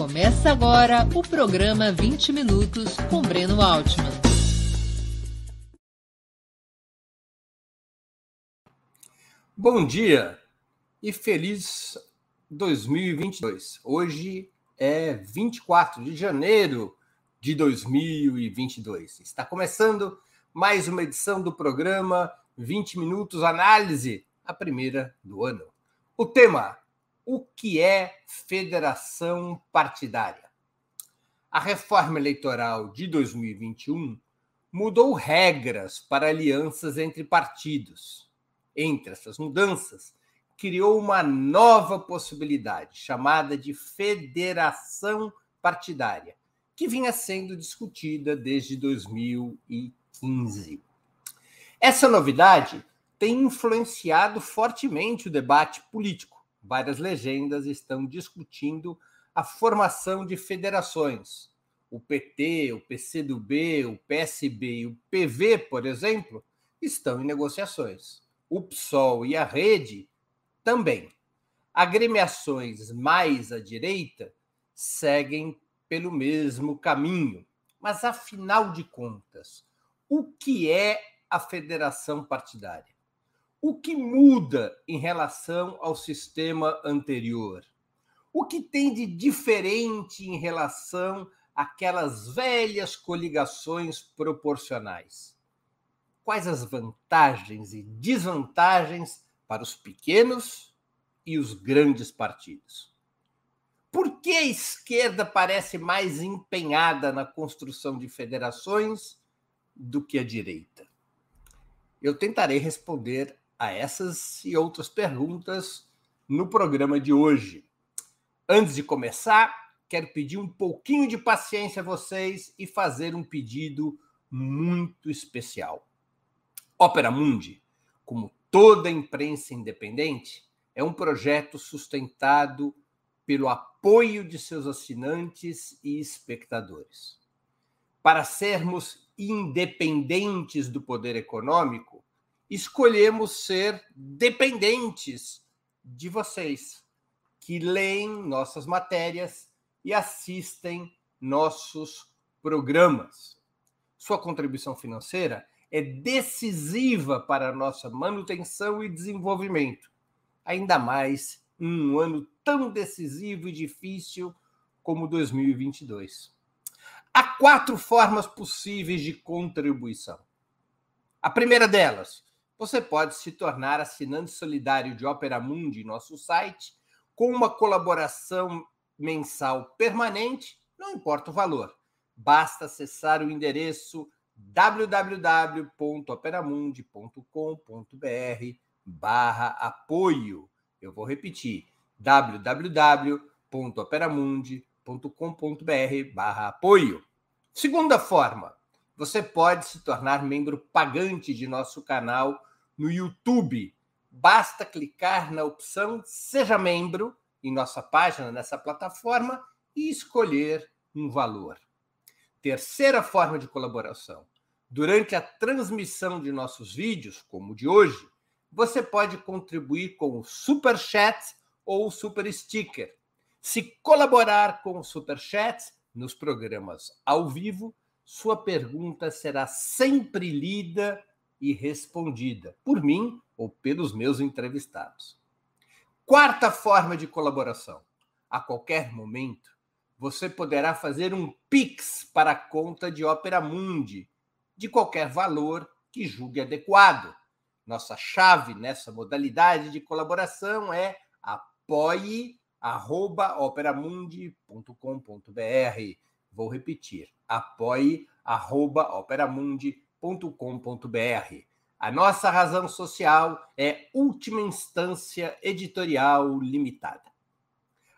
Começa agora o programa 20 Minutos com Breno Altman. Bom dia e feliz 2022. Hoje é 24 de janeiro de 2022. Está começando mais uma edição do programa 20 Minutos Análise, a primeira do ano. O tema: o que é federação partidária? A reforma eleitoral de 2021 mudou regras para alianças entre partidos. Entre essas mudanças, criou uma nova possibilidade, chamada de federação partidária, que vinha sendo discutida desde 2015. Essa novidade tem influenciado fortemente o debate político. Várias legendas estão discutindo a formação de federações. O PT, o PCdoB, o PSB e o PV, por exemplo, estão em negociações. O PSOL e a Rede também. Agremiações mais à direita seguem pelo mesmo caminho. Mas, afinal de contas, o que é a federação partidária? O que muda em relação ao sistema anterior? O que tem de diferente em relação àquelas velhas coligações proporcionais? Quais as vantagens e desvantagens para os pequenos e os grandes partidos? Por que a esquerda parece mais empenhada na construção de federações do que a direita? Eu tentarei responder a essas e outras perguntas no programa de hoje. Antes de começar, quero pedir um pouquinho de paciência a vocês e fazer um pedido muito especial. Ópera Mundi, como toda imprensa independente, é um projeto sustentado pelo apoio de seus assinantes e espectadores. Para sermos independentes do poder econômico, escolhemos ser dependentes de vocês, que leem nossas matérias e assistem nossos programas. Sua contribuição financeira é decisiva para a nossa manutenção e desenvolvimento, ainda mais em um ano tão decisivo e difícil como 2022. Há quatro formas possíveis de contribuição. A primeira delas, você pode se tornar assinante solidário de Opera Mundi, nosso site, com uma colaboração mensal permanente, não importa o valor. Basta acessar o endereço www.operamundi.com.br barra apoio. Eu vou repetir, www.operamundi.com.br barra apoio. Segunda forma, você pode se tornar membro pagante de nosso canal no YouTube. Basta clicar na opção Seja Membro em nossa página, nessa plataforma, e escolher um valor. Terceira forma de colaboração. Durante a transmissão de nossos vídeos, como o de hoje, você pode contribuir com o Super Chat ou o Super Sticker. Se colaborar com o Super Chat nos programas ao vivo, sua pergunta será sempre lida e respondida por mim ou pelos meus entrevistados. Quarta forma de colaboração. A qualquer momento, você poderá fazer um Pix para a conta de Opera Mundi, de qualquer valor que julgue adequado. Nossa chave nessa modalidade de colaboração é apoie.operamundi.com.br. Vou repetir: apoie.operamundi.com.br www.editorial.com.br. A nossa razão social é última instância editorial limitada.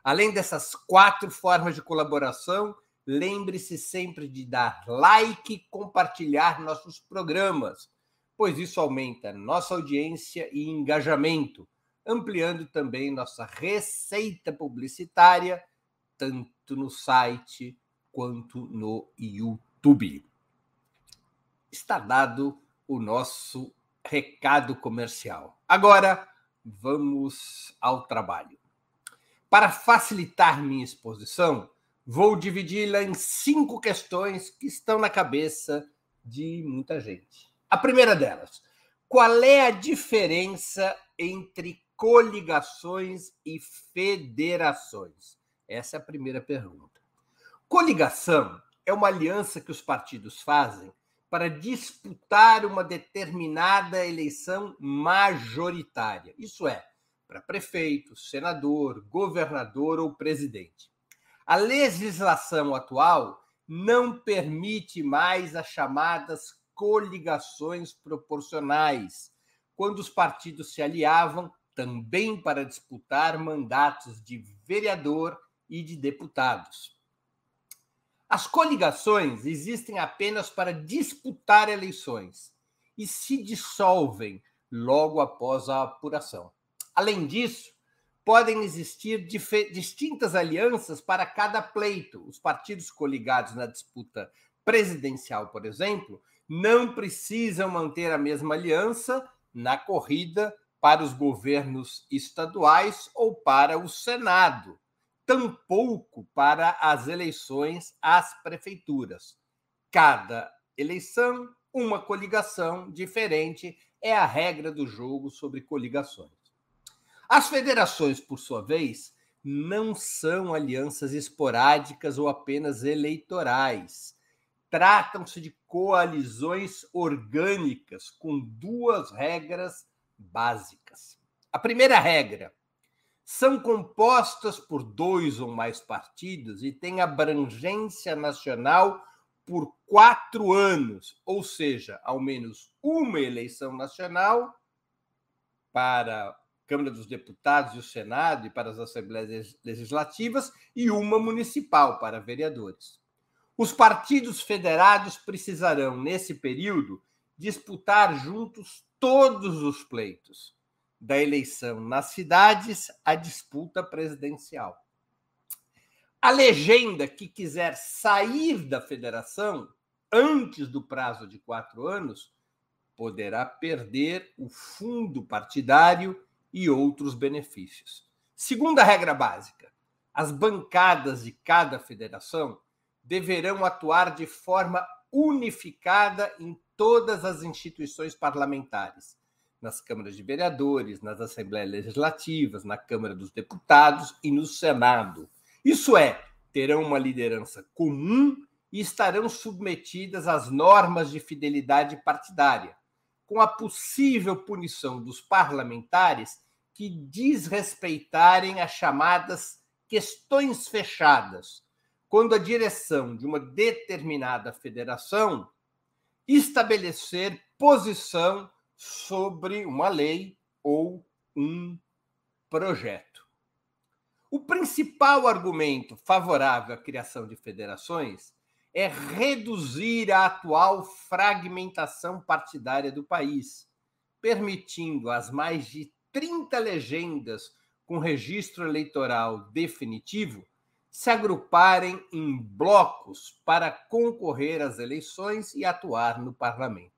Além dessas quatro formas de colaboração, lembre-se sempre de dar like e compartilhar nossos programas, pois isso aumenta nossa audiência e engajamento, ampliando também nossa receita publicitária, tanto no site quanto no YouTube está dado o nosso recado comercial. Agora, vamos ao trabalho. Para facilitar minha exposição, Vou dividi-la em cinco questões que estão na cabeça de muita gente. A primeira delas: qual é a diferença entre coligações e federações? Essa é a primeira pergunta. Coligação é uma aliança que os partidos fazem para disputar uma determinada eleição majoritária. Isso é, para prefeito, senador, governador ou presidente. A legislação atual não permite mais as chamadas coligações proporcionais, quando os partidos se aliavam também para disputar mandatos de vereador e de deputados. As coligações existem apenas para disputar eleições e se dissolvem logo após a apuração. Além disso, podem existir distintas alianças para cada pleito. Os partidos coligados na disputa presidencial, por exemplo, não precisam manter a mesma aliança na corrida para os governos estaduais ou para o Senado, tampouco para as eleições às prefeituras. Cada eleição, uma coligação diferente é a regra do jogo sobre coligações. As federações, por sua vez, não são alianças esporádicas ou apenas eleitorais. Tratam-se de coalizões orgânicas com duas regras básicas. A primeira regra: são compostas por dois ou mais partidos e têm abrangência nacional por quatro anos, ou seja, ao menos uma eleição nacional para Câmara dos Deputados e o Senado e para as Assembleias Legislativas e uma municipal para vereadores. Os partidos federados precisarão, nesse período, disputar juntos todos os pleitos, da eleição nas cidades à disputa presidencial. A legenda que quiser sair da federação antes do prazo de quatro anos poderá perder o fundo partidário e outros benefícios. Segunda regra básica: as bancadas de cada federação deverão atuar de forma unificada em todas as instituições parlamentares, nas câmaras de vereadores, nas assembleias legislativas, na Câmara dos Deputados e no Senado. Isso é, terão uma liderança comum e estarão submetidas às normas de fidelidade partidária, com a possível punição dos parlamentares que desrespeitarem as chamadas questões fechadas, quando a direção de uma determinada federação estabelecer posição sobre uma lei ou um projeto. O principal argumento favorável à criação de federações é reduzir a atual fragmentação partidária do país, permitindo às mais de 30 legendas com registro eleitoral definitivo se agruparem em blocos para concorrer às eleições e atuar no parlamento.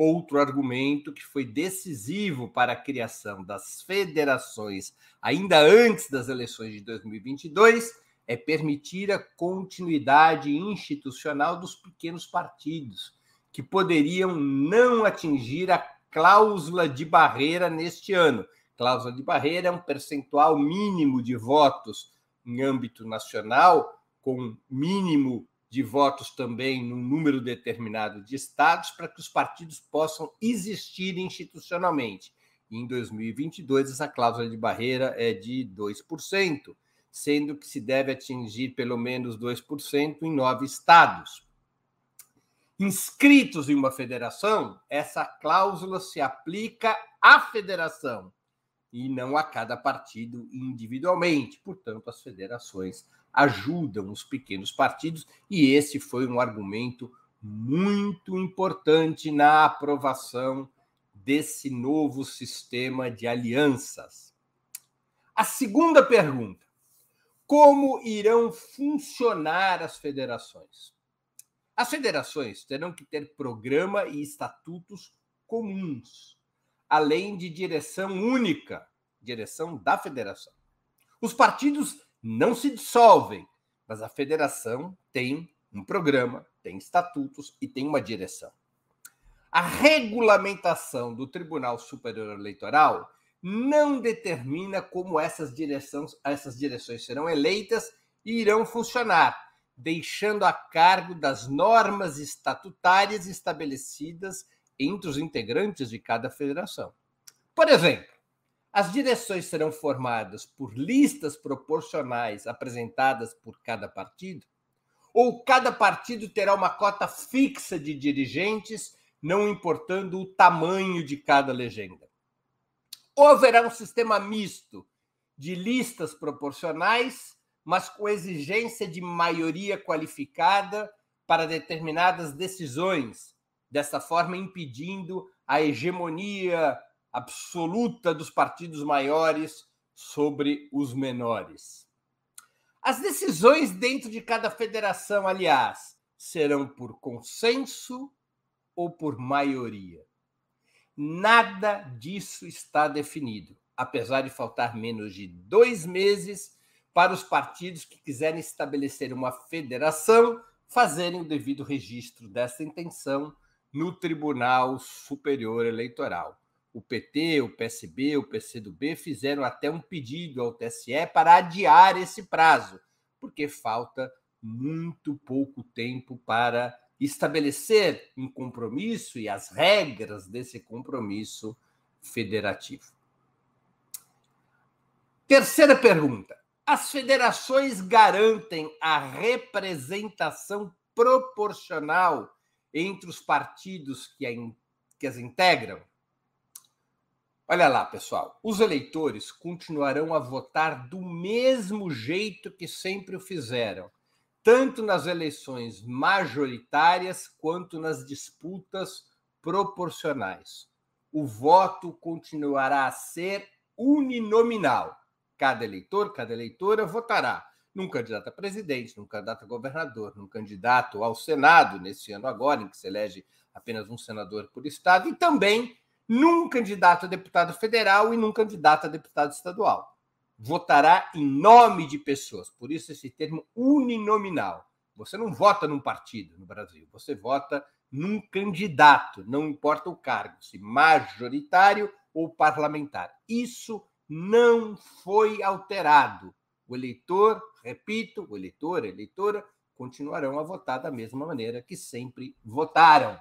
Outro argumento que foi decisivo para a criação das federações ainda antes das eleições de 2022 é permitir a continuidade institucional dos pequenos partidos, que poderiam não atingir a cláusula de barreira neste ano. Cláusula de barreira é um percentual mínimo de votos em âmbito nacional, com mínimo de votos também num número determinado de estados, para que os partidos possam existir institucionalmente. em 2022, essa cláusula de barreira é de 2%, sendo que se deve atingir pelo menos 2% em nove estados inscritos em uma federação, essa cláusula se aplica à federação e não a cada partido individualmente. Portanto, as federações ajudam os pequenos partidos e esse foi um argumento muito importante na aprovação desse novo sistema de alianças. A segunda pergunta: como irão funcionar as federações? As federações terão que ter programa e estatutos comuns, além de direção única, direção da federação. Os partidos não se dissolvem, mas a federação tem um programa, tem estatutos e tem uma direção. A regulamentação do Tribunal Superior Eleitoral não determina como essas direções, essas direções serão eleitas e irão funcionar, deixando a cargo das normas estatutárias estabelecidas entre os integrantes de cada federação. Por exemplo, as direções serão formadas por listas proporcionais apresentadas por cada partido, ou cada partido terá uma cota fixa de dirigentes, não importando o tamanho de cada legenda. Ou haverá um sistema misto de listas proporcionais, mas com exigência de maioria qualificada para determinadas decisões, dessa forma impedindo a hegemonia absoluta dos partidos maiores sobre os menores. As decisões dentro de cada federação, aliás, serão por consenso ou por maioria. Nada disso está definido, apesar de faltar menos de dois meses para os partidos que quiserem estabelecer uma federação fazerem o devido registro dessa intenção no Tribunal Superior Eleitoral. O PT, o PSB, o PCdoB fizeram até um pedido ao TSE para adiar esse prazo, porque falta muito pouco tempo para estabelecer um compromisso e as regras desse compromisso federativo. Terceira pergunta: as federações garantem a representação proporcional entre os partidos que, a, que as integram? Olha lá, pessoal, os eleitores continuarão a votar do mesmo jeito que sempre o fizeram, tanto nas eleições majoritárias quanto nas disputas proporcionais. O voto continuará a ser uninominal. Cada eleitor, cada eleitora votará num candidato a presidente, num candidato a governador, num candidato ao Senado, nesse ano agora, em que se elege apenas um senador por estado, e também num candidato a deputado federal e num candidato a deputado estadual votará em nome de pessoas. Por isso, esse termo uninominal. Você não vota num partido no Brasil, você vota num candidato, não importa o cargo, se majoritário ou parlamentar. Isso não foi alterado. O eleitor, repito, o eleitor, a eleitora, continuarão a votar da mesma maneira que sempre votaram.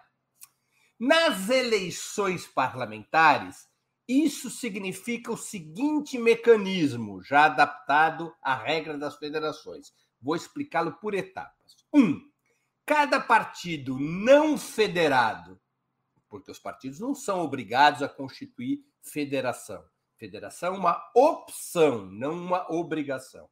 Nas eleições parlamentares, isso significa o seguinte mecanismo, já adaptado à regra das federações. Vou explicá-lo por etapas. Um, cada partido não federado, porque os partidos não são obrigados a constituir federação. Federação é uma opção, não uma obrigação.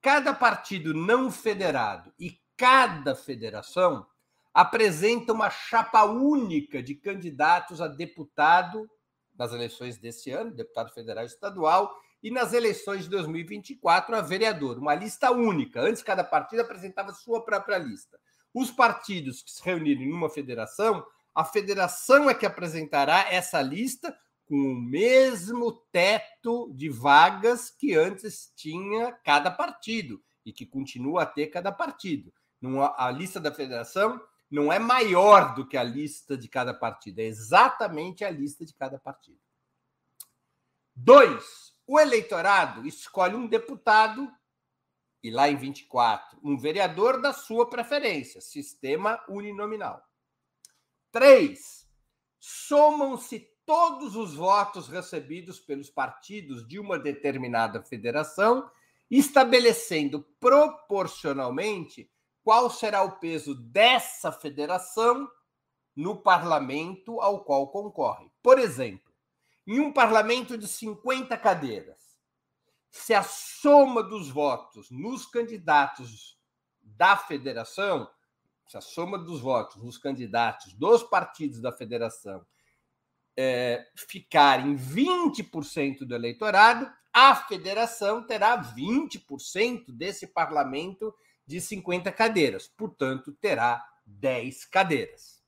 Cada partido não federado e cada federação apresenta uma chapa única de candidatos a deputado nas eleições desse ano, deputado federal e estadual, e nas eleições de 2024 a vereador, uma lista única. Antes, cada partido apresentava sua própria lista. Os partidos que se reunirem numa federação, a federação é que apresentará essa lista com o mesmo teto de vagas que antes tinha cada partido e que continua a ter cada partido. A lista da federação não é maior do que a lista de cada partido, é exatamente a lista de cada partido. Dois, o eleitorado escolhe um deputado e lá em 24, um vereador da sua preferência, sistema uninominal. Três, somam-se todos os votos recebidos pelos partidos de uma determinada federação, estabelecendo proporcionalmente qual será o peso dessa federação no parlamento ao qual concorre. Por exemplo, em um parlamento de 50 cadeiras, se a soma dos votos nos candidatos da federação, se a soma dos votos nos candidatos dos partidos da federação é, ficar em 20% do eleitorado, a federação terá 20% desse parlamento de 50 cadeiras, portanto, terá 10 cadeiras.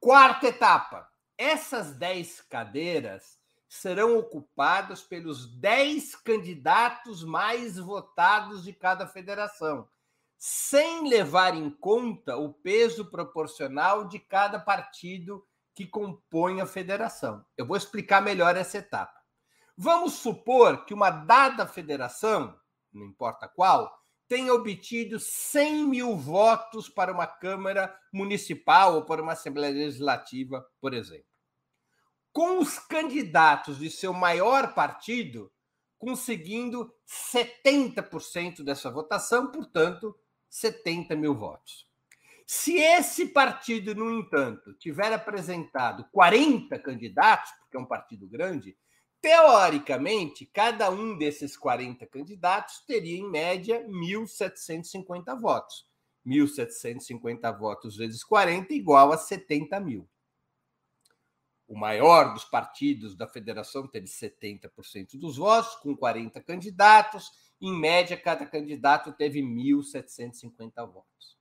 Quarta etapa: essas 10 cadeiras serão ocupadas pelos 10 candidatos mais votados de cada federação, sem levar em conta o peso proporcional de cada partido que compõe a federação. Eu vou explicar melhor essa etapa. Vamos supor que uma dada federação, não importa qual, tenha obtido 100 mil votos para uma Câmara Municipal ou para uma Assembleia Legislativa, por exemplo. Com os candidatos de seu maior partido conseguindo 70% dessa votação, portanto, 70 mil votos. Se esse partido, no entanto, tiver apresentado 40 candidatos, porque é um partido grande, Teoricamente, cada um desses 40 candidatos teria, em média, 1.750 votos. 1.750 votos vezes 40 igual a 70 mil. O maior dos partidos da federação teve 70% dos votos, com 40 candidatos. Em média, cada candidato teve 1.750 votos.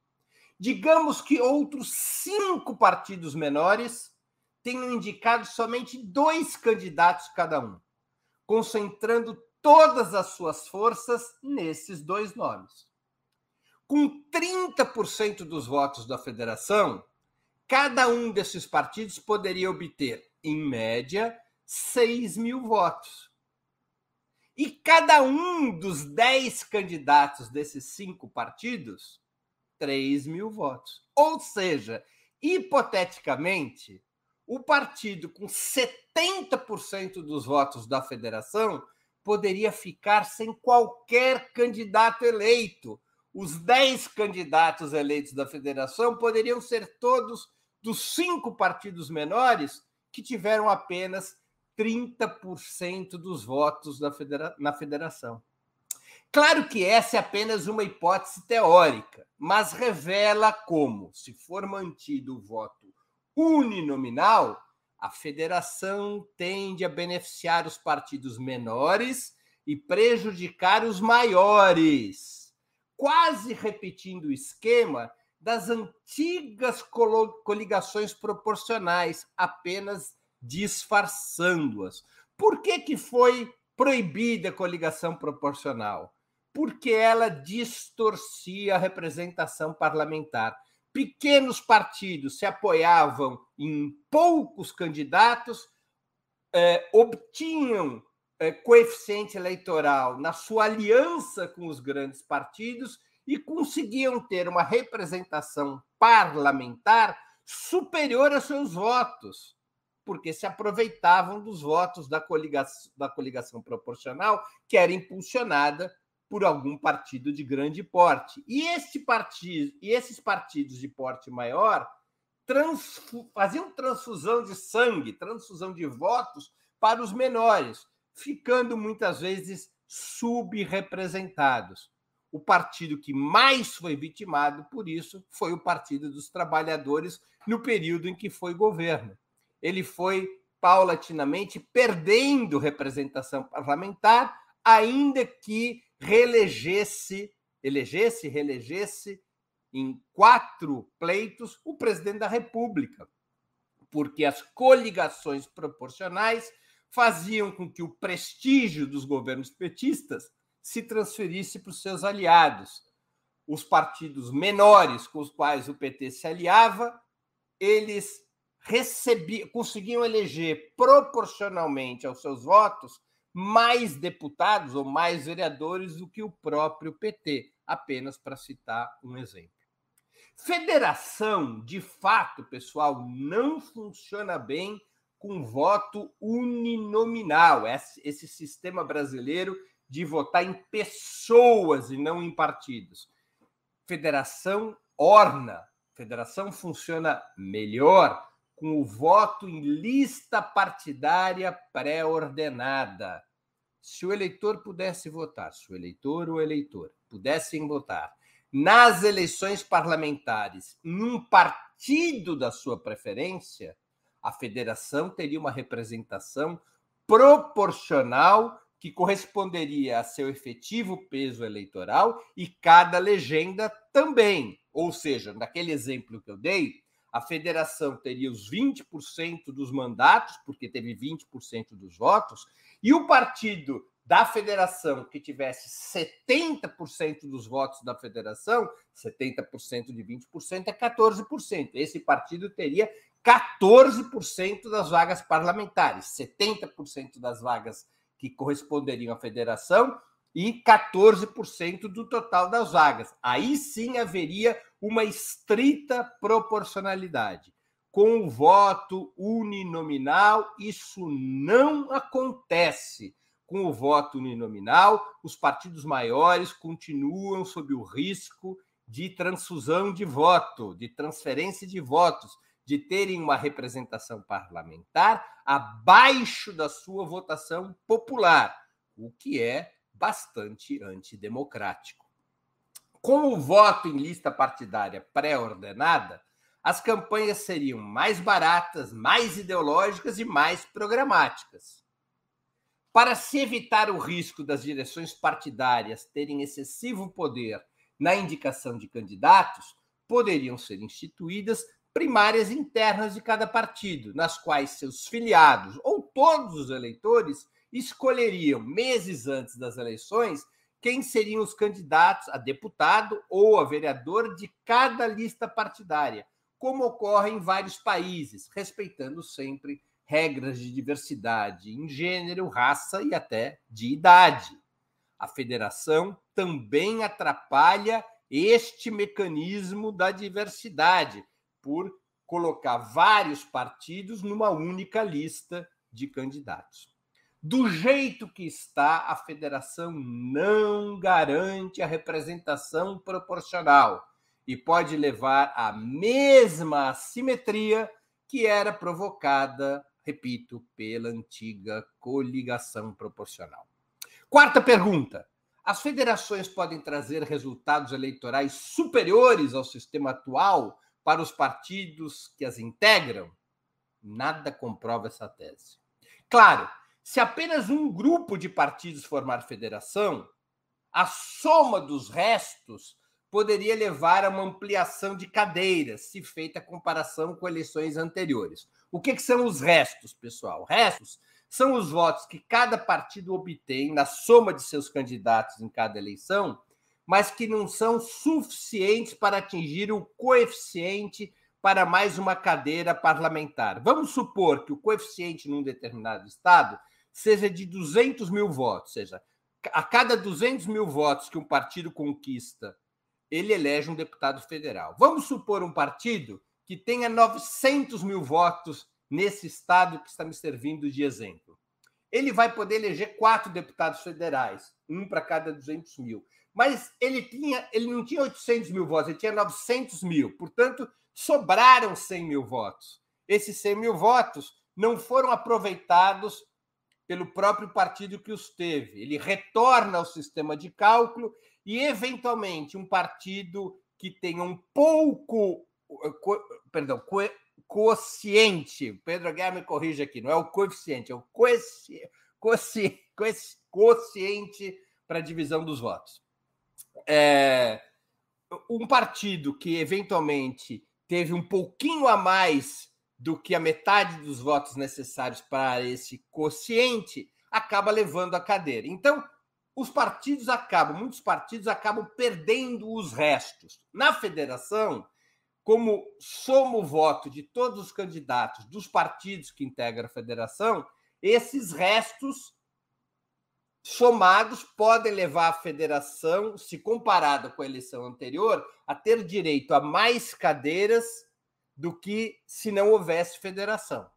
Digamos que outros cinco partidos menores tenham indicado somente dois candidatos cada um, concentrando todas as suas forças nesses dois nomes. Com 30% dos votos da federação, cada um desses partidos poderia obter, em média, 6 mil votos. E cada um dos 10 candidatos desses cinco partidos, 3 mil votos. Ou seja, hipoteticamente, o partido com 70% dos votos da federação poderia ficar sem qualquer candidato eleito. Os 10 candidatos eleitos da federação poderiam ser todos dos cinco partidos menores que tiveram apenas 30% dos votos federa na federação. Claro que essa é apenas uma hipótese teórica, mas revela como, se for mantido o voto uninominal, a federação tende a beneficiar os partidos menores e prejudicar os maiores, quase repetindo o esquema das antigas coligações proporcionais, apenas disfarçando-as. Por que, que foi proibida a coligação proporcional? Porque ela distorcia a representação parlamentar pequenos partidos se apoiavam em poucos candidatos, eh, obtinham eh, coeficiente eleitoral na sua aliança com os grandes partidos e conseguiam ter uma representação parlamentar superior a seus votos, porque se aproveitavam dos votos da coligação, da coligação proporcional, que era impulsionada por algum partido de grande porte. E este partido, e esses partidos de porte maior faziam transfusão de sangue, transfusão de votos para os menores, ficando muitas vezes subrepresentados. O partido que mais foi vitimado por isso foi o Partido dos Trabalhadores no período em que foi governo. Ele foi paulatinamente perdendo representação parlamentar, ainda que reelegesse, elegesse, reelegesse em quatro pleitos o presidente da República, porque as coligações proporcionais faziam com que o prestígio dos governos petistas se transferisse para os seus aliados. Os partidos menores com os quais o PT se aliava, eles recebiam, conseguiam eleger proporcionalmente aos seus votos mais deputados ou mais vereadores do que o próprio PT, apenas para citar um exemplo. Federação, de fato, pessoal, não funciona bem com voto uninominal, esse sistema brasileiro de votar em pessoas e não em partidos. Federação orna, federação funciona melhor com o voto em lista partidária pré-ordenada. Se o eleitor pudesse votar, se o eleitor ou eleitor pudessem votar nas eleições parlamentares num partido da sua preferência, a federação teria uma representação proporcional que corresponderia a seu efetivo peso eleitoral e cada legenda também. Ou seja, naquele exemplo que eu dei, a federação teria os 20% dos mandatos, porque teve 20% dos votos, e o partido da federação que tivesse 70% dos votos da federação, 70% de 20% é 14%. Esse partido teria 14% das vagas parlamentares, 70% das vagas que corresponderiam à federação e 14% do total das vagas. Aí sim haveria uma estrita proporcionalidade. Com o voto uninominal, isso não acontece. Com o voto uninominal, os partidos maiores continuam sob o risco de transfusão de voto, de transferência de votos, de terem uma representação parlamentar abaixo da sua votação popular, o que é bastante antidemocrático. Com o voto em lista partidária pré-ordenada, as campanhas seriam mais baratas, mais ideológicas e mais programáticas. Para se evitar o risco das direções partidárias terem excessivo poder na indicação de candidatos, poderiam ser instituídas primárias internas de cada partido, nas quais seus filiados ou todos os eleitores escolheriam, meses antes das eleições, quem seriam os candidatos a deputado ou a vereador de cada lista partidária, como ocorre em vários países, respeitando sempre regras de diversidade em gênero, raça e até de idade. A federação também atrapalha este mecanismo da diversidade, por colocar vários partidos numa única lista de candidatos. Do jeito que está, a federação não garante a representação proporcional e pode levar à mesma assimetria que era provocada, repito, pela antiga coligação proporcional. Quarta pergunta: as federações podem trazer resultados eleitorais superiores ao sistema atual para os partidos que as integram, nada comprova essa tese. Claro, se apenas um grupo de partidos formar federação, a soma dos restos poderia levar a uma ampliação de cadeiras, se feita a comparação com eleições anteriores. O que, que são os restos, pessoal? Restos são os votos que cada partido obtém na soma de seus candidatos em cada eleição mas que não são suficientes para atingir o coeficiente para mais uma cadeira parlamentar. Vamos supor que o coeficiente num determinado estado seja de 200 mil votos, ou seja, a cada 200 mil votos que um partido conquista, ele elege um deputado federal. Vamos supor um partido que tenha 900 mil votos nesse estado que está me servindo de exemplo. Ele vai poder eleger quatro deputados federais, um para cada 200 mil mas ele tinha, ele não tinha 800 mil votos, ele tinha 900 mil. Portanto, sobraram 100 mil votos. Esses 100 mil votos não foram aproveitados pelo próprio partido que os teve. Ele retorna ao sistema de cálculo e, eventualmente, um partido que tenha um pouco, co, perdão, co, Pedro Aguiar me corrige aqui, não é o coeficiente, é o quociente para a divisão dos votos é, um partido que eventualmente teve um pouquinho a mais do que a metade dos votos necessários para esse quociente acaba levando a cadeira. Então, os partidos acabam, muitos partidos acabam perdendo os restos. Na federação, como soma o voto de todos os candidatos dos partidos que integram a federação, esses restos somados podem levar a federação, se comparada com a eleição anterior, a ter direito a mais cadeiras do que se não houvesse federação.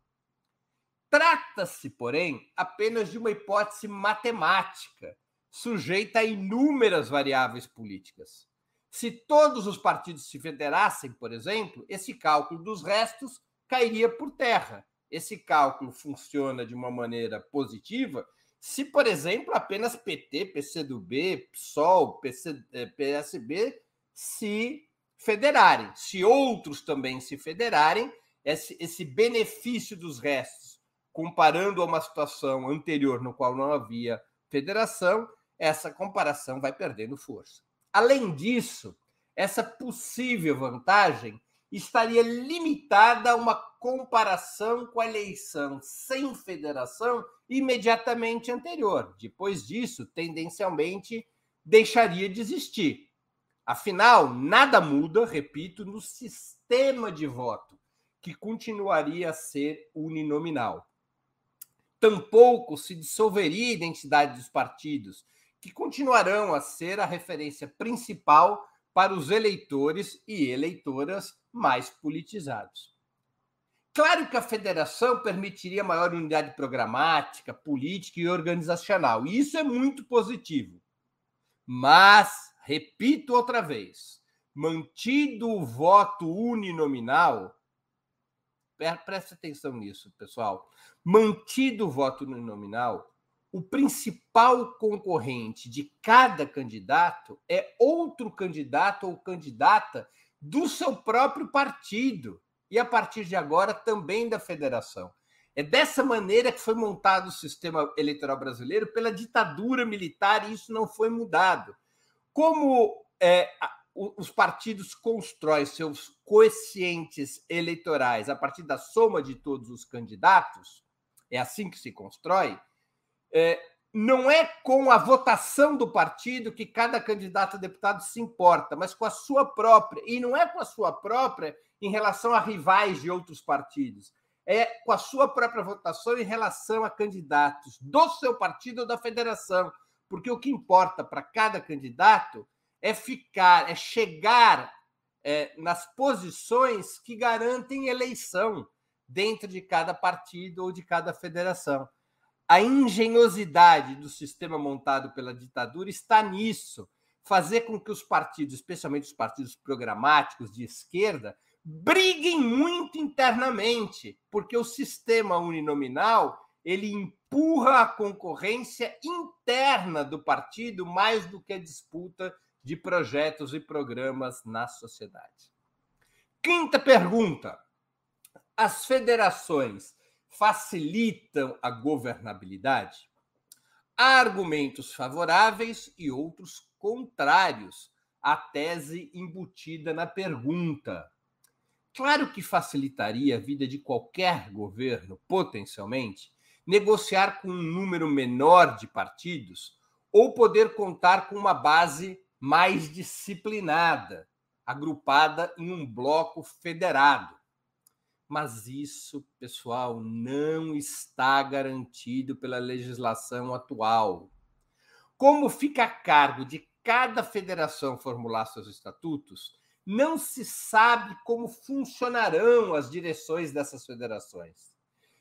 Trata-se, porém, apenas de uma hipótese matemática, sujeita a inúmeras variáveis políticas. Se todos os partidos se federassem, por exemplo, esse cálculo dos restos cairia por terra. Esse cálculo funciona de uma maneira positiva se, por exemplo, apenas PT, PCdoB, PSOL, PC, PSB se federarem. Se outros também se federarem, esse, esse benefício dos restos, comparando a uma situação anterior no qual não havia federação, essa comparação vai perdendo força. Além disso, essa possível vantagem estaria limitada a uma comparação com a eleição sem federação imediatamente anterior. Depois disso, tendencialmente, deixaria de existir. Afinal, nada muda, repito, no sistema de voto, que continuaria a ser uninominal. Tampouco se dissolveria a identidade dos partidos, que continuarão a ser a referência principal para os eleitores e eleitoras mais politizados. Claro que a federação permitiria maior unidade programática, política e organizacional, e isso é muito positivo. Mas, repito outra vez, mantido o voto uninominal, preste atenção nisso, pessoal. Mantido o voto uninominal, o principal concorrente de cada candidato é outro candidato ou candidata do seu próprio partido e a partir de agora também da federação. É dessa maneira que foi montado o sistema eleitoral brasileiro pela ditadura militar e isso não foi mudado. Como é, os partidos constroem seus coeficientes eleitorais a partir da soma de todos os candidatos, é assim que se constrói é, não é com a votação do partido que cada candidato a deputado se importa, mas com a sua própria. E não é com a sua própria em relação a rivais de outros partidos. É com a sua própria votação em relação a candidatos do seu partido ou da federação. Porque o que importa para cada candidato é ficar, é chegar é, nas posições que garantem eleição dentro de cada partido ou de cada federação. A engenhosidade do sistema montado pela ditadura está nisso fazer com que os partidos, especialmente os partidos programáticos de esquerda, briguem muito internamente, porque o sistema uninominal ele empurra a concorrência interna do partido mais do que a disputa de projetos e programas na sociedade. Quinta pergunta: as federações facilitam a governabilidade? Há argumentos favoráveis e outros contrários à tese embutida na pergunta. Claro que facilitaria a vida de qualquer governo, potencialmente, negociar com um número menor de partidos ou poder contar com uma base mais disciplinada, agrupada em um bloco federado mas isso, pessoal, não está garantido pela legislação atual. Como fica a cargo de cada federação formular seus estatutos, não se sabe como funcionarão as direções dessas federações.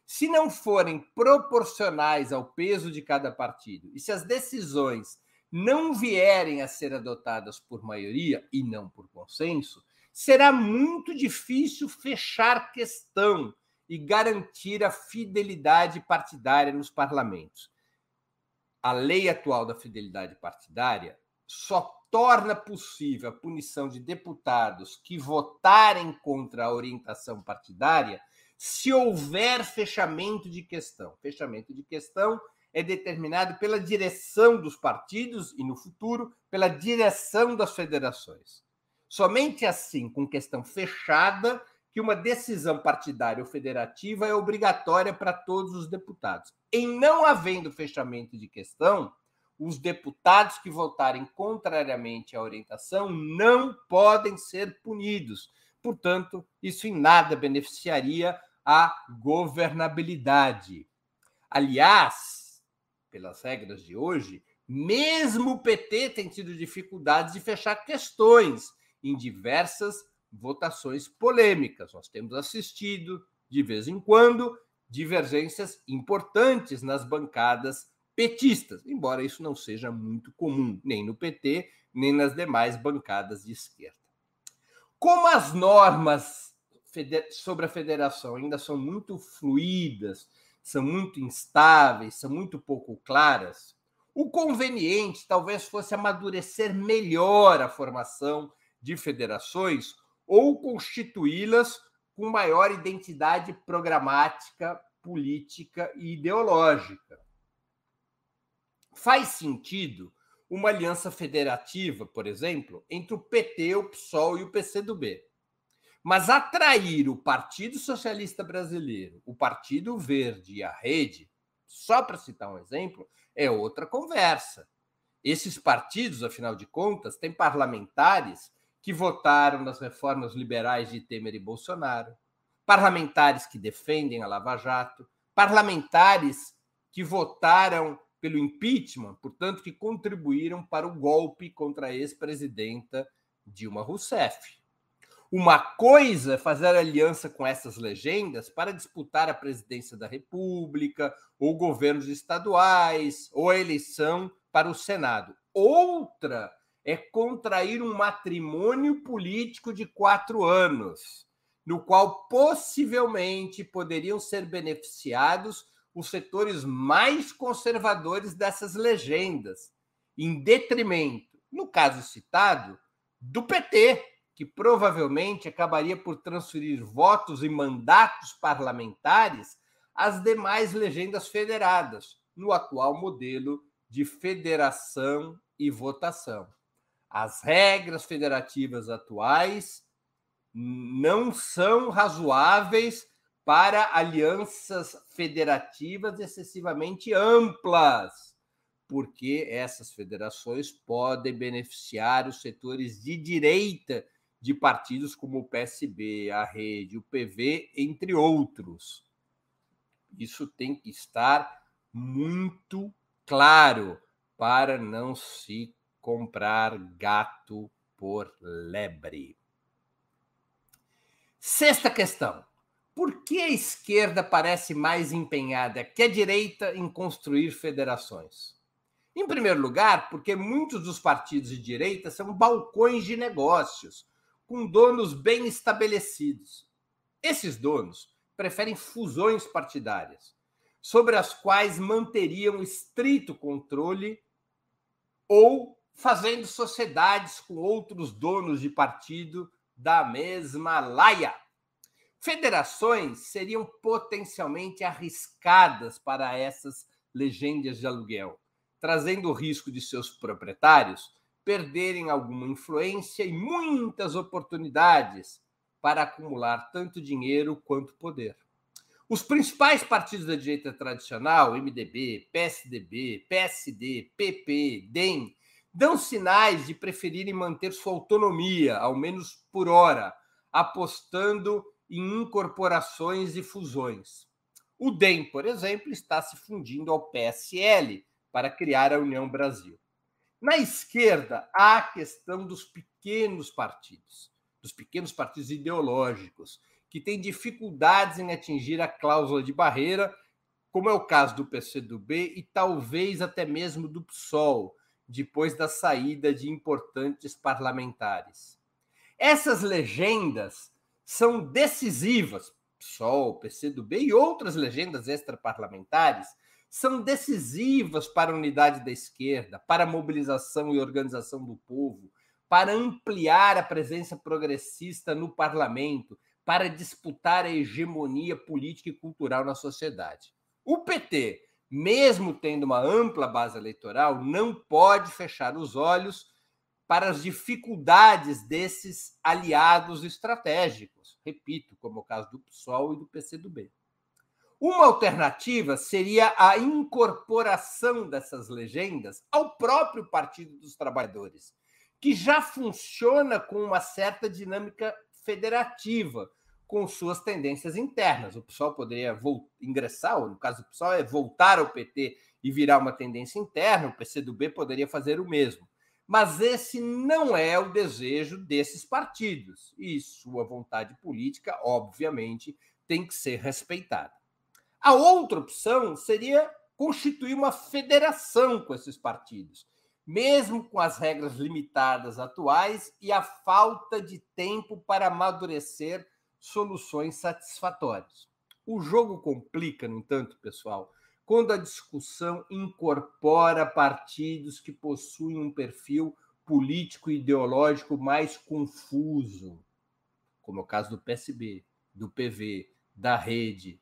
Se não forem proporcionais ao peso de cada partido e se as decisões não vierem a ser adotadas por maioria e não por consenso, será muito difícil fechar questão e garantir a fidelidade partidária nos parlamentos. A lei atual da fidelidade partidária só torna possível a punição de deputados que votarem contra a orientação partidária se houver fechamento de questão. Fechamento de questão é determinado pela direção dos partidos e, no futuro, pela direção das federações. Somente assim, com questão fechada, que uma decisão partidária ou federativa é obrigatória para todos os deputados. Em não havendo fechamento de questão, os deputados que votarem contrariamente à orientação não podem ser punidos. Portanto, isso em nada beneficiaria a governabilidade. Aliás, pelas regras de hoje, mesmo o PT tem tido dificuldades de fechar questões em diversas votações polêmicas. Nós temos assistido, de vez em quando, divergências importantes nas bancadas petistas, embora isso não seja muito comum, nem no PT, nem nas demais bancadas de esquerda. Como as normas sobre a federação ainda são muito fluídas, são muito instáveis, são muito pouco claras, o conveniente talvez fosse amadurecer melhor a formação de federações ou constituí-las com maior identidade programática, política e ideológica. Faz sentido uma aliança federativa, por exemplo, entre o PT, o PSOL e o PCdoB. Mas atrair o Partido Socialista Brasileiro, o Partido Verde e a Rede, só para citar um exemplo, é outra conversa. Esses partidos, afinal de contas, têm parlamentares que votaram nas reformas liberais de Temer e Bolsonaro, parlamentares que defendem a Lava Jato, parlamentares que votaram pelo impeachment, portanto, que contribuíram para o golpe contra a ex-presidenta Dilma Rousseff. Uma coisa é fazer aliança com essas legendas para disputar a presidência da República, ou governos estaduais, ou a eleição para o Senado. Outra é contrair um matrimônio político de quatro anos, no qual possivelmente poderiam ser beneficiados os setores mais conservadores dessas legendas, em detrimento, no caso citado, do PT que provavelmente acabaria por transferir votos e mandatos parlamentares às demais legendas federadas, no atual modelo de federação e votação. As regras federativas atuais não são razoáveis para alianças federativas excessivamente amplas, porque essas federações podem beneficiar os setores de direita de partidos como o PSB, a Rede, o PV, entre outros. Isso tem que estar muito claro para não se comprar gato por lebre. Sexta questão. Por que a esquerda parece mais empenhada que a direita em construir federações? Em primeiro lugar, porque muitos dos partidos de direita são balcões de negócios, com donos bem estabelecidos. Esses donos preferem fusões partidárias, sobre as quais manteriam estrito controle ou fazendo sociedades com outros donos de partido da mesma laia. Federações seriam potencialmente arriscadas para essas legendas de aluguel, trazendo o risco de seus proprietários perderem alguma influência e muitas oportunidades para acumular tanto dinheiro quanto poder. Os principais partidos da direita tradicional, MDB, PSDB, PSD, PP, DEM, dão sinais de preferirem manter sua autonomia, ao menos por hora, apostando em incorporações e fusões. O DEM, por exemplo, está se fundindo ao PSL para criar a União Brasil. Na esquerda, há a questão dos pequenos partidos, dos pequenos partidos ideológicos, que têm dificuldades em atingir a cláusula de barreira, como é o caso do PCdoB e talvez até mesmo do PSOL, depois da saída de importantes parlamentares. Essas legendas são decisivas, PSOL, PCdoB e outras legendas extraparlamentares, são decisivas para a unidade da esquerda, para a mobilização e organização do povo, para ampliar a presença progressista no parlamento, para disputar a hegemonia política e cultural na sociedade. O PT, mesmo tendo uma ampla base eleitoral, não pode fechar os olhos para as dificuldades desses aliados estratégicos. Repito, como é o caso do PSOL e do PCdoB. Uma alternativa seria a incorporação dessas legendas ao próprio Partido dos Trabalhadores, que já funciona com uma certa dinâmica federativa, com suas tendências internas. O PSOL poderia ingressar, ou no caso do PSOL, é voltar ao PT e virar uma tendência interna, o PCdoB poderia fazer o mesmo. Mas esse não é o desejo desses partidos, e sua vontade política, obviamente, tem que ser respeitada. A outra opção seria constituir uma federação com esses partidos, mesmo com as regras limitadas atuais e a falta de tempo para amadurecer soluções satisfatórias. O jogo complica, no entanto, pessoal, quando a discussão incorpora partidos que possuem um perfil político e ideológico mais confuso, como é o caso do PSB, do PV, da Rede,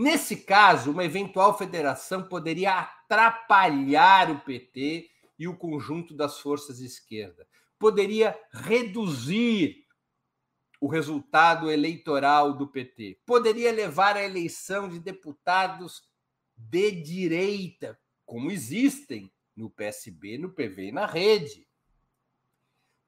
Nesse caso, uma eventual federação poderia atrapalhar o PT e o conjunto das forças de esquerda, poderia reduzir o resultado eleitoral do PT. Poderia levar à eleição de deputados de direita, como existem no PSB, no PV e na rede.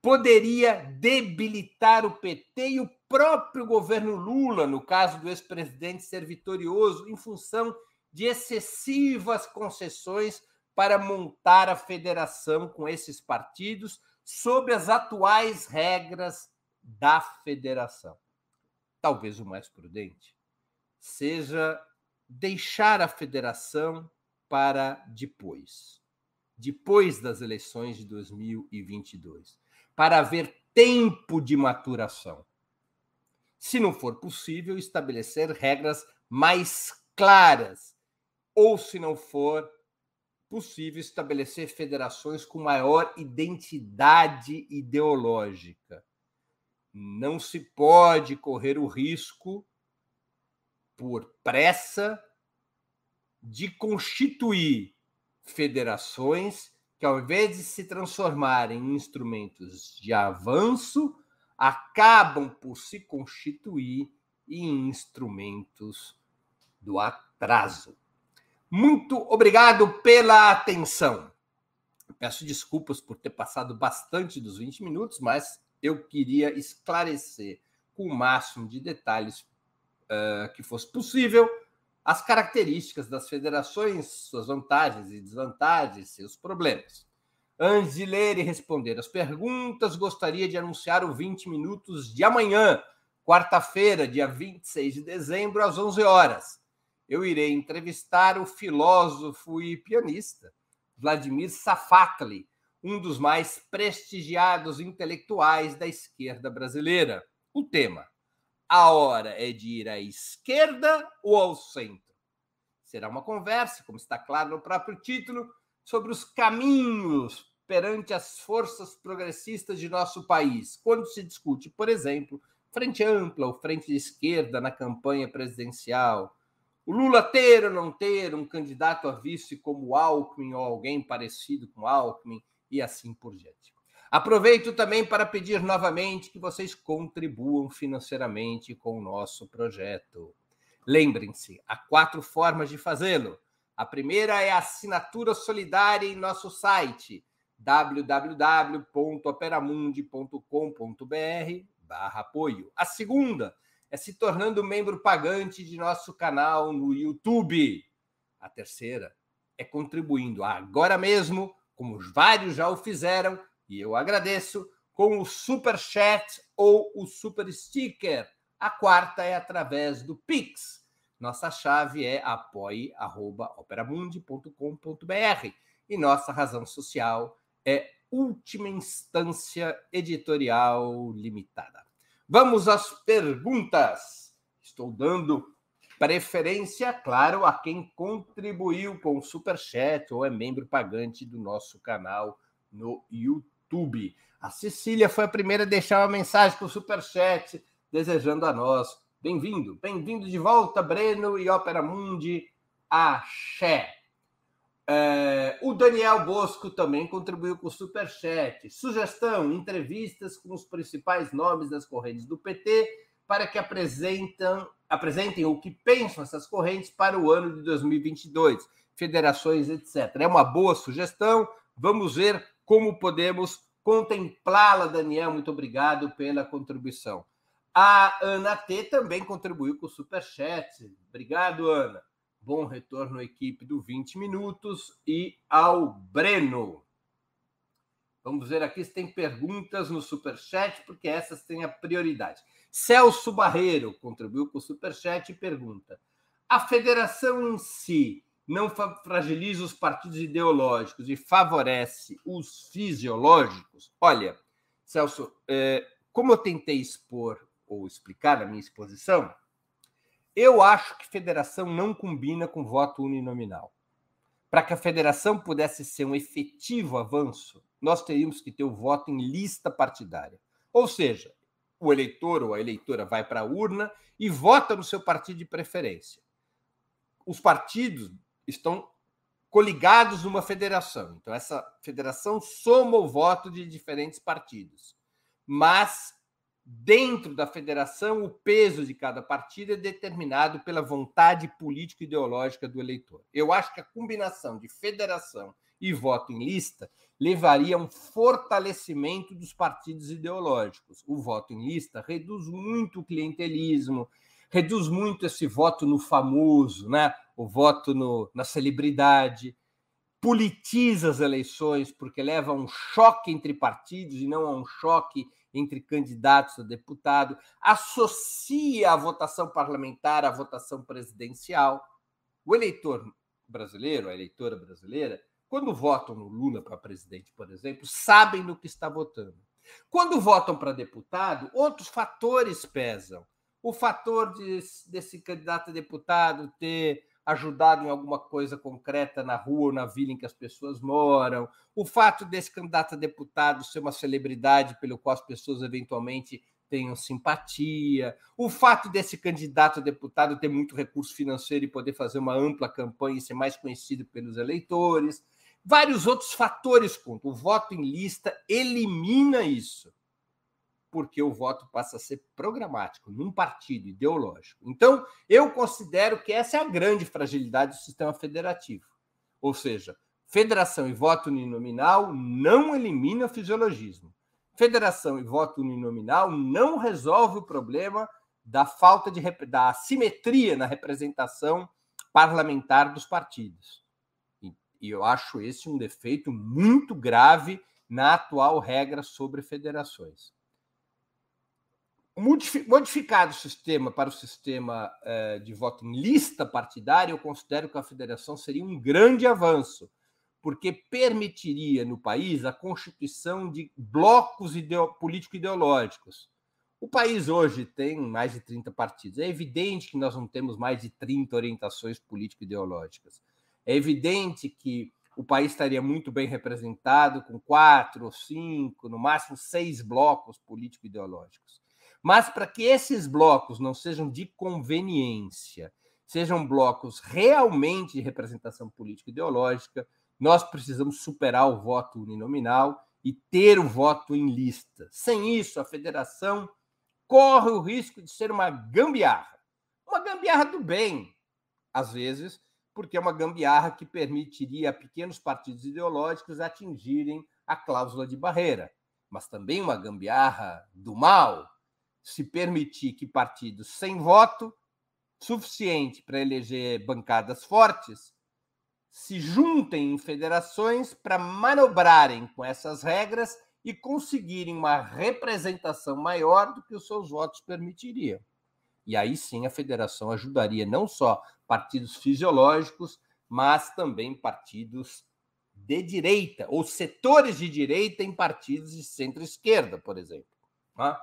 Poderia debilitar o PT e o próprio governo Lula, no caso do ex-presidente ser vitorioso, em função de excessivas concessões para montar a federação com esses partidos sob as atuais regras da federação. Talvez o mais prudente seja deixar a federação para depois, depois das eleições de 2022, para haver tempo de maturação. Se não for possível, estabelecer regras mais claras, ou se não for possível, estabelecer federações com maior identidade ideológica. Não se pode correr o risco, por pressa, de constituir federações que, ao invés de se transformarem em instrumentos de avanço, acabam por se constituir em instrumentos do atraso. Muito obrigado pela atenção. Peço desculpas por ter passado bastante dos 20 minutos, mas eu queria esclarecer com o máximo de detalhes uh, que fosse possível as características das federações, suas vantagens e desvantagens, seus problemas. Antes de ler e responder as perguntas, gostaria de anunciar o 20 minutos de amanhã, quarta-feira, dia 26 de dezembro, às 11 horas. Eu irei entrevistar o filósofo e pianista Vladimir Safatli, um dos mais prestigiados intelectuais da esquerda brasileira. O tema: a hora é de ir à esquerda ou ao centro? Será uma conversa, como está claro no próprio título, sobre os caminhos perante as forças progressistas de nosso país, quando se discute, por exemplo, frente ampla ou frente de esquerda na campanha presidencial. O Lula ter ou não ter um candidato a vice como Alckmin ou alguém parecido com Alckmin, e assim por diante. Aproveito também para pedir novamente que vocês contribuam financeiramente com o nosso projeto. Lembrem-se, há quatro formas de fazê-lo. A primeira é a assinatura solidária em nosso site www.operamundi.com.br apoio. A segunda é se tornando membro pagante de nosso canal no YouTube. A terceira é contribuindo agora mesmo como vários já o fizeram, e eu agradeço, com o Super Chat ou o Super Sticker. A quarta é através do Pix. Nossa chave é apoie.operamundi.com.br e nossa razão social é Última Instância Editorial Limitada. Vamos às perguntas. Estou dando Preferência, claro, a quem contribuiu com o Super Chat ou é membro pagante do nosso canal no YouTube. A Cecília foi a primeira a deixar uma mensagem para o Super Chat, desejando a nós bem-vindo, bem-vindo de volta, Breno e Ópera Mundi, axé. É, o Daniel Bosco também contribuiu com o Super Chat. Sugestão: entrevistas com os principais nomes das correntes do PT para que apresentam, apresentem o que pensam essas correntes para o ano de 2022, federações, etc. É uma boa sugestão. Vamos ver como podemos contemplá-la, Daniel. Muito obrigado pela contribuição. A Ana T também contribuiu com o Superchat. Obrigado, Ana. Bom retorno à equipe do 20 Minutos e ao Breno. Vamos ver aqui se tem perguntas no Superchat, porque essas têm a prioridade. Celso Barreiro contribuiu com o Superchat e pergunta: a federação em si não fragiliza os partidos ideológicos e favorece os fisiológicos? Olha, Celso, é, como eu tentei expor ou explicar na minha exposição, eu acho que federação não combina com voto uninominal. Para que a federação pudesse ser um efetivo avanço, nós teríamos que ter o voto em lista partidária. Ou seja, o eleitor ou a eleitora vai para a urna e vota no seu partido de preferência. Os partidos estão coligados numa federação. Então, essa federação soma o voto de diferentes partidos. Mas dentro da federação, o peso de cada partido é determinado pela vontade político-ideológica do eleitor. Eu acho que a combinação de federação e voto em lista levaria a um fortalecimento dos partidos ideológicos. O voto em lista reduz muito o clientelismo, reduz muito esse voto no famoso, né? o voto no, na celebridade, politiza as eleições, porque leva a um choque entre partidos e não a um choque entre candidatos a deputado, associa a votação parlamentar à votação presidencial. O eleitor brasileiro, a eleitora brasileira, quando votam no Lula para presidente, por exemplo, sabem no que está votando. Quando votam para deputado, outros fatores pesam. O fator de, desse candidato a deputado ter ajudado em alguma coisa concreta na rua ou na vila em que as pessoas moram, o fato desse candidato a deputado ser uma celebridade pelo qual as pessoas eventualmente tenham simpatia, o fato desse candidato a deputado ter muito recurso financeiro e poder fazer uma ampla campanha e ser mais conhecido pelos eleitores, vários outros fatores contam. O voto em lista elimina isso porque o voto passa a ser programático, num partido ideológico. Então, eu considero que essa é a grande fragilidade do sistema federativo. Ou seja, federação e voto uninominal não elimina o fisiologismo. Federação e voto uninominal não resolve o problema da falta de da assimetria na representação parlamentar dos partidos. E eu acho esse um defeito muito grave na atual regra sobre federações modificado o sistema para o sistema eh, de voto em lista partidária, eu considero que a federação seria um grande avanço, porque permitiria no país a constituição de blocos político-ideológicos. O país hoje tem mais de 30 partidos. É evidente que nós não temos mais de 30 orientações político-ideológicas. É evidente que o país estaria muito bem representado com quatro ou cinco, no máximo seis blocos político-ideológicos. Mas para que esses blocos não sejam de conveniência, sejam blocos realmente de representação política ideológica, nós precisamos superar o voto uninominal e ter o voto em lista. Sem isso, a federação corre o risco de ser uma gambiarra. Uma gambiarra do bem, às vezes, porque é uma gambiarra que permitiria a pequenos partidos ideológicos atingirem a cláusula de barreira, mas também uma gambiarra do mal, se permitir que partidos sem voto, suficiente para eleger bancadas fortes, se juntem em federações para manobrarem com essas regras e conseguirem uma representação maior do que os seus votos permitiriam. E aí sim a federação ajudaria não só partidos fisiológicos, mas também partidos de direita, ou setores de direita em partidos de centro-esquerda, por exemplo. Tá?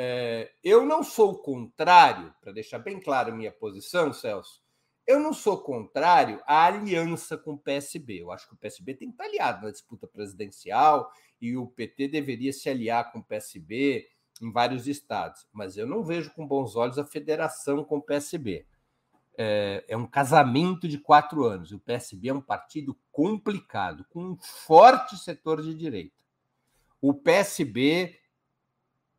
É, eu não sou contrário, para deixar bem claro a minha posição, Celso, eu não sou contrário à aliança com o PSB. Eu acho que o PSB tem que estar aliado na disputa presidencial e o PT deveria se aliar com o PSB em vários estados. Mas eu não vejo com bons olhos a federação com o PSB. É, é um casamento de quatro anos. O PSB é um partido complicado, com um forte setor de direita. O PSB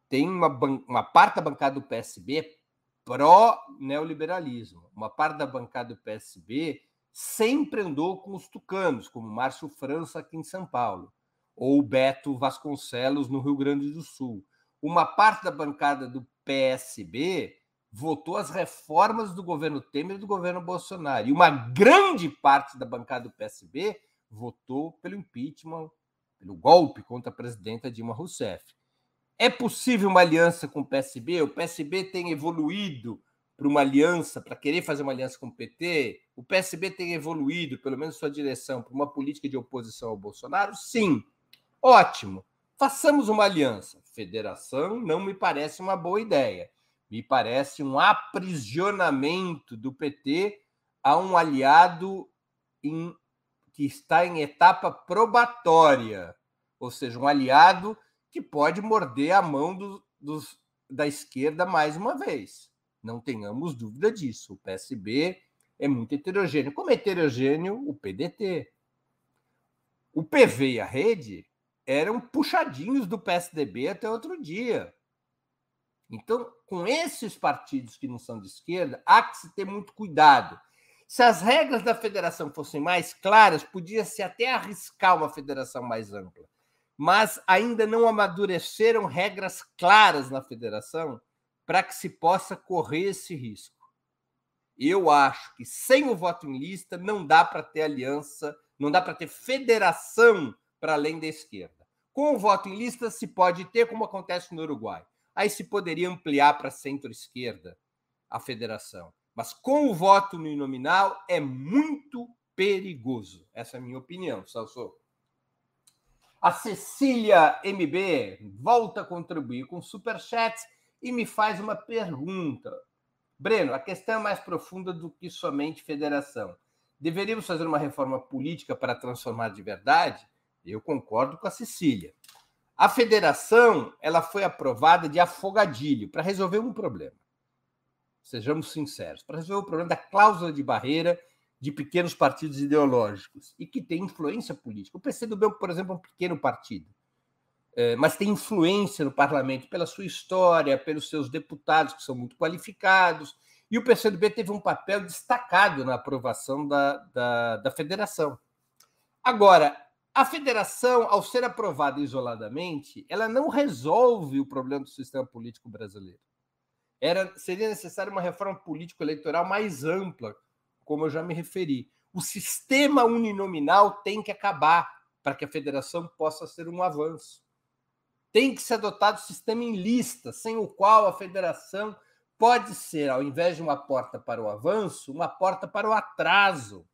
tem uma, uma parte da bancada do PSB pró-neoliberalismo. Uma parte da bancada do PSB sempre andou com os tucanos, como Márcio França aqui em São Paulo, ou Beto Vasconcelos no Rio Grande do Sul. Uma parte da bancada do PSB votou as reformas do governo Temer e do governo Bolsonaro. E uma grande parte da bancada do PSB votou pelo impeachment, pelo golpe contra a presidenta Dilma Rousseff. É possível uma aliança com o PSB? O PSB tem evoluído para uma aliança, para querer fazer uma aliança com o PT? O PSB tem evoluído, pelo menos sua direção, para uma política de oposição ao Bolsonaro? Sim. Ótimo. Façamos uma aliança. Federação não me parece uma boa ideia. Me parece um aprisionamento do PT a um aliado em, que está em etapa probatória, ou seja, um aliado que pode morder a mão do, da esquerda mais uma vez. Não tenhamos dúvida disso. O PSB é muito heterogêneo. Como é heterogêneo o PDT. O PV e a rede eram puxadinhos do PSDB até outro dia. Então, com esses partidos que não são de esquerda, há que se ter muito cuidado. Se as regras da federação fossem mais claras, podia-se até arriscar uma federação mais ampla. Mas ainda não amadureceram regras claras na federação para que se possa correr esse risco. Eu acho que sem o voto em lista não dá para ter aliança, não dá para ter federação para além da esquerda. Com o voto em lista se pode ter, como acontece no Uruguai. Aí se poderia ampliar para centro-esquerda a federação. Mas com o voto uninominal é muito perigoso. Essa é a minha opinião, Salso. A Cecília MB volta a contribuir com superchats e me faz uma pergunta. Breno, a questão é mais profunda do que somente federação. Deveríamos fazer uma reforma política para transformar de verdade? Eu concordo com a Cecília. A federação ela foi aprovada de afogadilho para resolver um problema. Sejamos sinceros, para resolver o problema da cláusula de barreira de pequenos partidos ideológicos e que tem influência política. O PCdoB, por exemplo, é um pequeno partido, é, mas tem influência no parlamento pela sua história, pelos seus deputados que são muito qualificados. E o PCdoB teve um papel destacado na aprovação da, da, da federação. Agora, a federação, ao ser aprovada isoladamente, ela não resolve o problema do sistema político brasileiro. Era, seria necessária uma reforma político-eleitoral mais ampla, como eu já me referi. O sistema uninominal tem que acabar para que a federação possa ser um avanço. Tem que ser adotado o sistema em lista, sem o qual a federação pode ser, ao invés de uma porta para o avanço, uma porta para o atraso.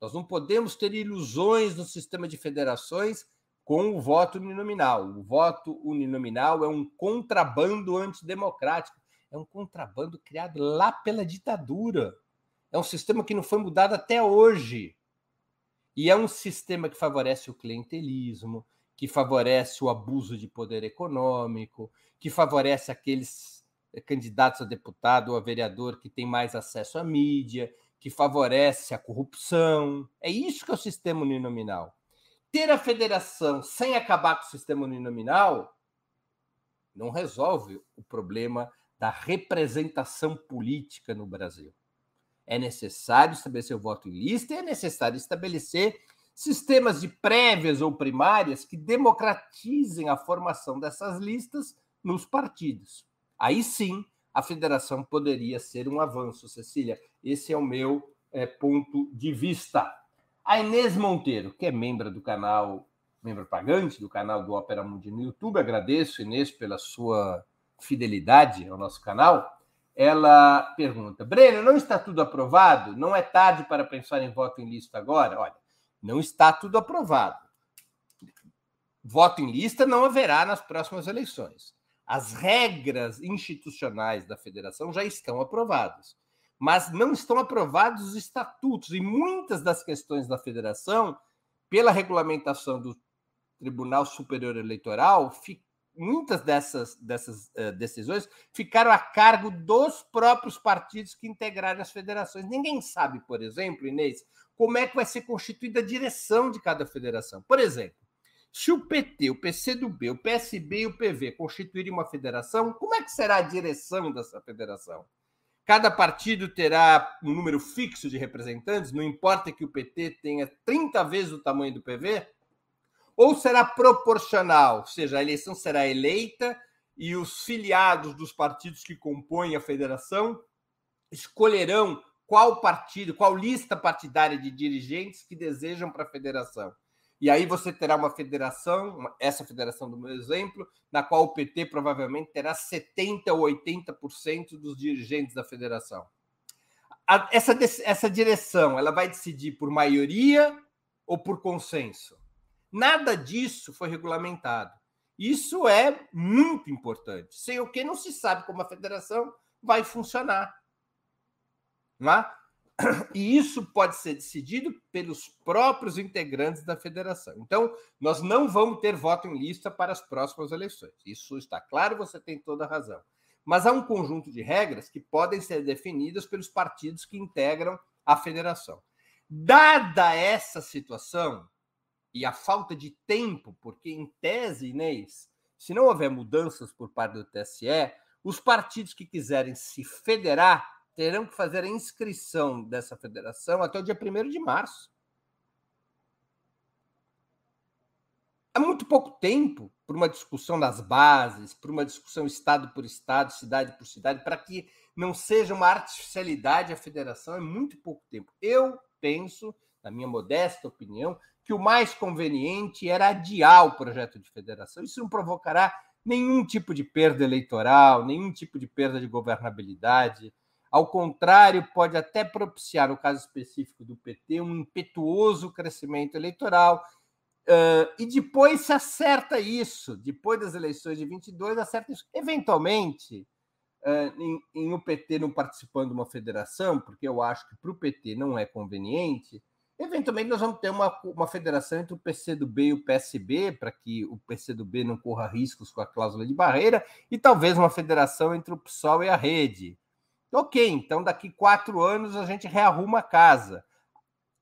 Nós não podemos ter ilusões no sistema de federações com o voto uninominal. O voto uninominal é um contrabando antidemocrático, é um contrabando criado lá pela ditadura. É um sistema que não foi mudado até hoje. E é um sistema que favorece o clientelismo, que favorece o abuso de poder econômico, que favorece aqueles eh, candidatos a deputado ou a vereador que têm mais acesso à mídia, que favorece a corrupção. É isso que é o sistema uninominal. Ter a federação sem acabar com o sistema uninominal não resolve o problema da representação política no Brasil. É necessário estabelecer o voto em lista e é necessário estabelecer sistemas de prévias ou primárias que democratizem a formação dessas listas nos partidos. Aí sim, a federação poderia ser um avanço, Cecília. Esse é o meu é, ponto de vista. A Inês Monteiro, que é membro do canal, membro pagante do canal do Ópera Mundi no YouTube, agradeço, Inês, pela sua fidelidade ao nosso canal. Ela pergunta: Breno, não está tudo aprovado? Não é tarde para pensar em voto em lista agora? Olha, não está tudo aprovado. Voto em lista não haverá nas próximas eleições. As regras institucionais da federação já estão aprovadas, mas não estão aprovados os estatutos e muitas das questões da federação, pela regulamentação do Tribunal Superior Eleitoral, muitas dessas, dessas uh, decisões ficaram a cargo dos próprios partidos que integraram as federações. Ninguém sabe, por exemplo, Inês, como é que vai ser constituída a direção de cada federação. Por exemplo, se o PT, o PCdoB, o PSB e o PV constituírem uma federação, como é que será a direção dessa federação? Cada partido terá um número fixo de representantes, não importa que o PT tenha 30 vezes o tamanho do PV? Ou será proporcional, ou seja, a eleição será eleita e os filiados dos partidos que compõem a federação escolherão qual partido, qual lista partidária de dirigentes que desejam para a federação. E aí você terá uma federação, essa federação do meu exemplo, na qual o PT provavelmente terá 70% ou 80% dos dirigentes da federação. Essa, essa direção ela vai decidir por maioria ou por consenso? Nada disso foi regulamentado. Isso é muito importante. Sem o que não se sabe como a federação vai funcionar. Não é? E isso pode ser decidido pelos próprios integrantes da federação. Então, nós não vamos ter voto em lista para as próximas eleições. Isso está claro, você tem toda a razão. Mas há um conjunto de regras que podem ser definidas pelos partidos que integram a federação. Dada essa situação e a falta de tempo, porque em tese, Inês, se não houver mudanças por parte do TSE, Os partidos que quiserem se federar terão que fazer a inscrição dessa federação até o dia 1 de março. É muito pouco tempo para uma discussão das bases, para uma discussão estado por estado, cidade por cidade, para que não seja uma artificialidade a federação, é muito pouco tempo. Eu penso, na minha modesta opinião, que o mais conveniente era adiar o projeto de federação. Isso não provocará nenhum tipo de perda eleitoral, nenhum tipo de perda de governabilidade. Ao contrário, pode até propiciar, no caso específico do PT, um impetuoso crescimento eleitoral Uh, e depois se acerta isso, depois das eleições de 22, acerta isso. Eventualmente, uh, em, em, o PT não participando de uma federação, porque eu acho que para o PT não é conveniente, eventualmente nós vamos ter uma, uma federação entre o PCdoB e o PSB, para que o PCdoB não corra riscos com a cláusula de barreira, e talvez uma federação entre o PSOL e a rede. Ok, então daqui quatro anos a gente rearruma a casa.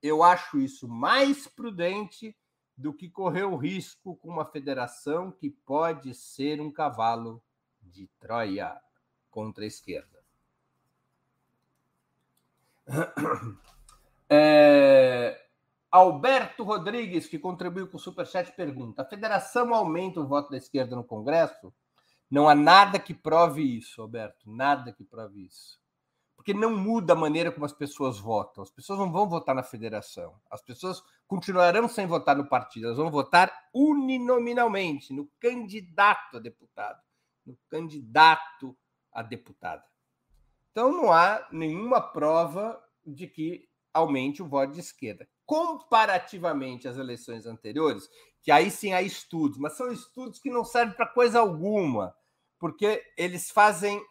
Eu acho isso mais prudente do que correr o risco com uma federação que pode ser um cavalo de Troia contra a esquerda. É... Alberto Rodrigues, que contribuiu com o Superchat, pergunta: a federação aumenta o voto da esquerda no Congresso? Não há nada que prove isso, Alberto, nada que prove isso porque não muda a maneira como as pessoas votam. As pessoas não vão votar na federação. As pessoas continuarão sem votar no partido, elas vão votar uninominalmente no candidato a deputado, no candidato a deputada. Então não há nenhuma prova de que aumente o voto de esquerda. Comparativamente às eleições anteriores, que aí sim há estudos, mas são estudos que não servem para coisa alguma, porque eles fazem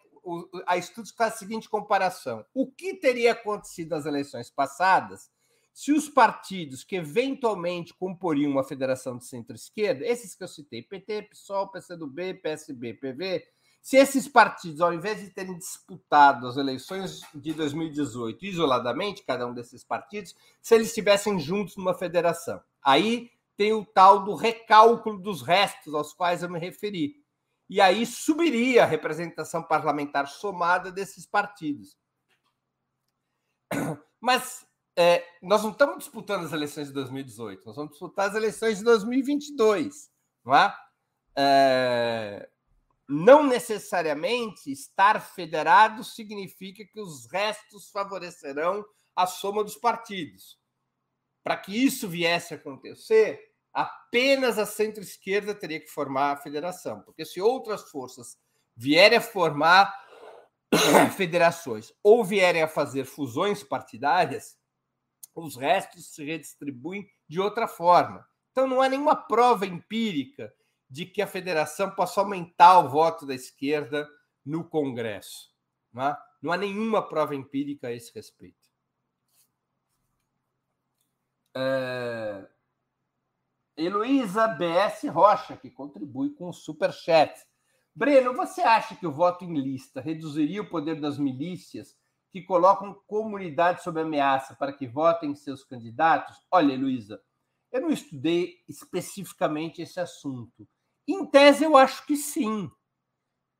a estudos com a seguinte comparação: o que teria acontecido nas eleições passadas se os partidos que eventualmente comporiam uma federação de centro-esquerda, esses que eu citei, PT, PSOL, PCdoB, PSB, PV, se esses partidos, ao invés de terem disputado as eleições de 2018 isoladamente, cada um desses partidos, se eles estivessem juntos numa federação. Aí tem o tal do recálculo dos restos aos quais eu me referi e aí subiria a representação parlamentar somada desses partidos. Mas é, nós não estamos disputando as eleições de 2018, nós vamos disputar as eleições de 2022, não é? é não necessariamente estar federado significa que os restos favorecerão a soma dos partidos. Para que isso viesse a acontecer, apenas a centro-esquerda teria que formar a federação, porque se outras forças vierem a formar federações ou vierem a fazer fusões partidárias, os restos se redistribuem de outra forma. Então não há nenhuma prova empírica de que a federação possa aumentar o voto da esquerda no Congresso. Não há, não há nenhuma prova empírica a esse respeito. É... Heloísa BS Rocha, que contribui com o Superchat. Breno, você acha que o voto em lista reduziria o poder das milícias que colocam comunidades sob ameaça para que votem seus candidatos? Olha, Heloísa, eu não estudei especificamente esse assunto. Em tese, eu acho que sim,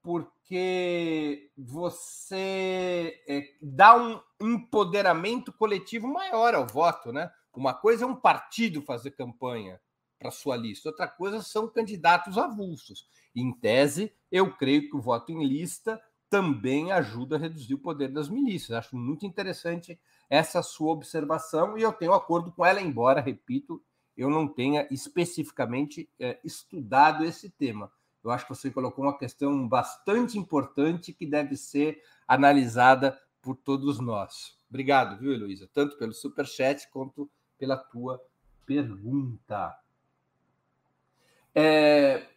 porque você é, dá um empoderamento coletivo maior ao voto, né? Uma coisa é um partido fazer campanha, para sua lista. Outra coisa são candidatos avulsos. Em tese, eu creio que o voto em lista também ajuda a reduzir o poder das milícias. Acho muito interessante essa sua observação e eu tenho acordo com ela, embora, repito, eu não tenha especificamente é, estudado esse tema. Eu acho que você colocou uma questão bastante importante que deve ser analisada por todos nós. Obrigado, viu, Heloísa? Tanto pelo superchat quanto pela tua pergunta. É,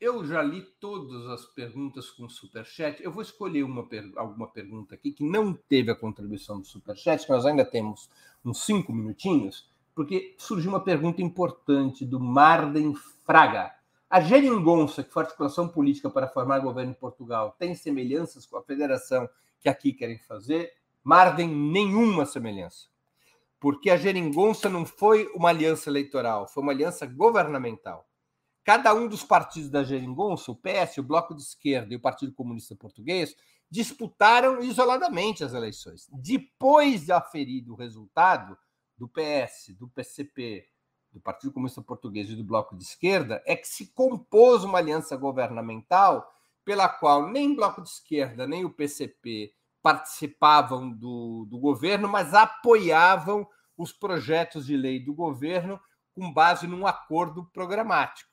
eu já li todas as perguntas com superchat. Eu vou escolher uma, alguma pergunta aqui que não teve a contribuição do superchat, nós ainda temos uns cinco minutinhos, porque surgiu uma pergunta importante do Marden Fraga. A geringonça, que foi a articulação política para formar governo em Portugal, tem semelhanças com a federação que aqui querem fazer? Marden, nenhuma semelhança porque a geringonça não foi uma aliança eleitoral, foi uma aliança governamental. cada um dos partidos da Geringonça, o PS, o Bloco de Esquerda e o Partido Comunista Português, disputaram isoladamente as eleições. Depois de aferido o resultado do PS, do PCP, do Partido Comunista Português e do Bloco de Esquerda, é que se compôs uma aliança governamental pela qual nem o Bloco de Esquerda nem o PCP participavam do, do governo, mas apoiavam os projetos de lei do governo com base num acordo programático.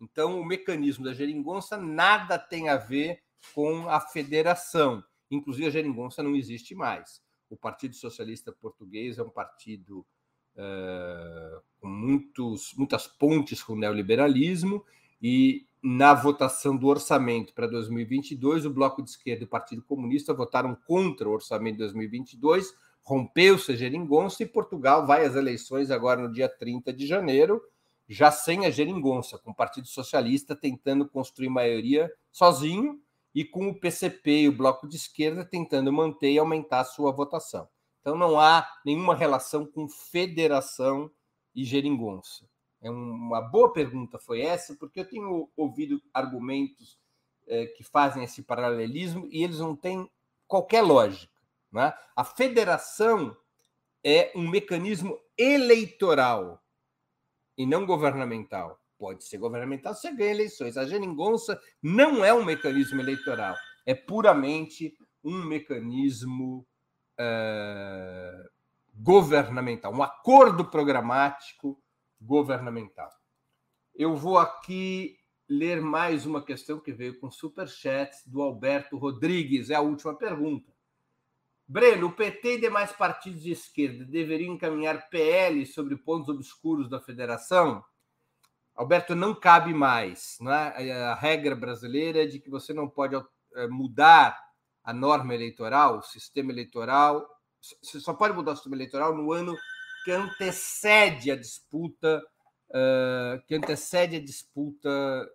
Então, o mecanismo da geringonça nada tem a ver com a federação. Inclusive, a geringonça não existe mais. O Partido Socialista Português é um partido uh, com muitos, muitas pontes com o neoliberalismo e na votação do orçamento para 2022, o Bloco de Esquerda e o Partido Comunista votaram contra o orçamento de 2022, rompeu-se a geringonça e Portugal vai às eleições agora no dia 30 de janeiro, já sem a geringonça, com o Partido Socialista tentando construir maioria sozinho e com o PCP e o Bloco de Esquerda tentando manter e aumentar a sua votação. Então não há nenhuma relação com federação e geringonça. É uma boa pergunta foi essa, porque eu tenho ouvido argumentos é, que fazem esse paralelismo e eles não têm qualquer lógica. Né? A federação é um mecanismo eleitoral e não governamental. Pode ser governamental, você ganha eleições. A geringonça não é um mecanismo eleitoral, é puramente um mecanismo governamental, um acordo programático governamental. Eu vou aqui ler mais uma questão que veio com superchat do Alberto Rodrigues. É a última pergunta. Breno, o PT e demais partidos de esquerda deveriam encaminhar PL sobre pontos obscuros da federação? Alberto, não cabe mais. Né? A regra brasileira é de que você não pode eh, mudar a norma eleitoral, o sistema eleitoral. Você só pode mudar o sistema eleitoral no ano que antecede a disputa, que antecede a disputa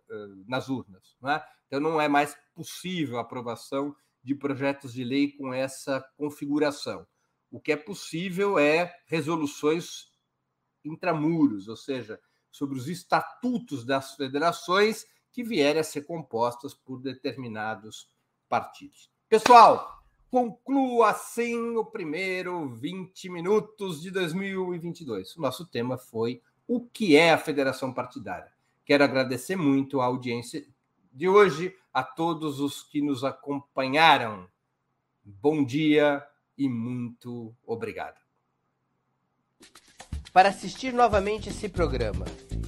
nas urnas. Não é? Então não é mais possível a aprovação de projetos de lei com essa configuração. O que é possível é resoluções intramuros, ou seja, sobre os estatutos das federações que vierem a ser compostas por determinados partidos. Pessoal, Conclua assim o primeiro 20 minutos de 2022. O nosso tema foi o que é a federação partidária. Quero agradecer muito a audiência de hoje, a todos os que nos acompanharam. Bom dia e muito obrigado. Para assistir novamente esse programa